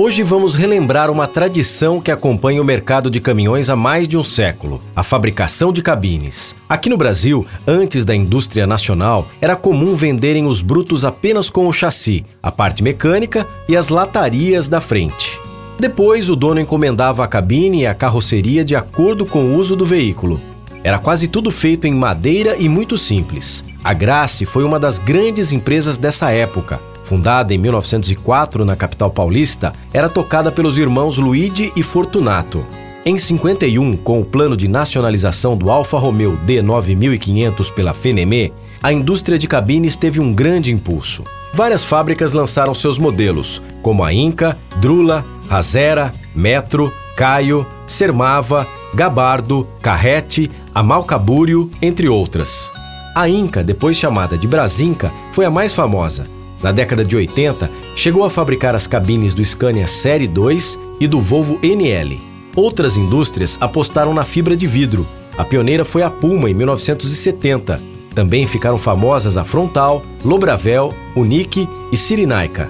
Hoje vamos relembrar uma tradição que acompanha o mercado de caminhões há mais de um século: a fabricação de cabines. Aqui no Brasil, antes da indústria nacional, era comum venderem os brutos apenas com o chassi, a parte mecânica e as latarias da frente. Depois, o dono encomendava a cabine e a carroceria de acordo com o uso do veículo. Era quase tudo feito em madeira e muito simples. A Grace foi uma das grandes empresas dessa época. Fundada em 1904 na capital paulista, era tocada pelos irmãos Luigi e Fortunato. Em 51, com o plano de nacionalização do Alfa Romeo D9500 pela Fenemé, a indústria de cabines teve um grande impulso. Várias fábricas lançaram seus modelos, como a Inca, Drula, Razera, Metro, Caio, Sermava, Gabardo, Carrete, Amalcabúrio, entre outras. A Inca, depois chamada de Brasinca, foi a mais famosa, na década de 80, chegou a fabricar as cabines do Scania Série 2 e do Volvo NL. Outras indústrias apostaram na fibra de vidro. A pioneira foi a Puma em 1970. Também ficaram famosas a Frontal, Lobravel, Unique e Cirinaica.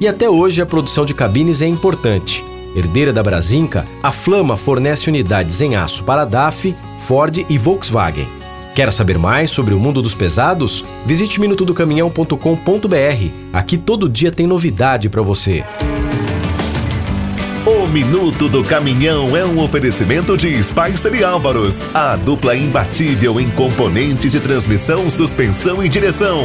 E até hoje a produção de cabines é importante. Herdeira da Brasinca, a Flama fornece unidades em aço para DAF, Ford e Volkswagen. Quer saber mais sobre o mundo dos pesados? Visite minutodocaminhão.com.br. Aqui todo dia tem novidade para você. O Minuto do Caminhão é um oferecimento de Spicer e Álvaros, a dupla imbatível em componentes de transmissão, suspensão e direção.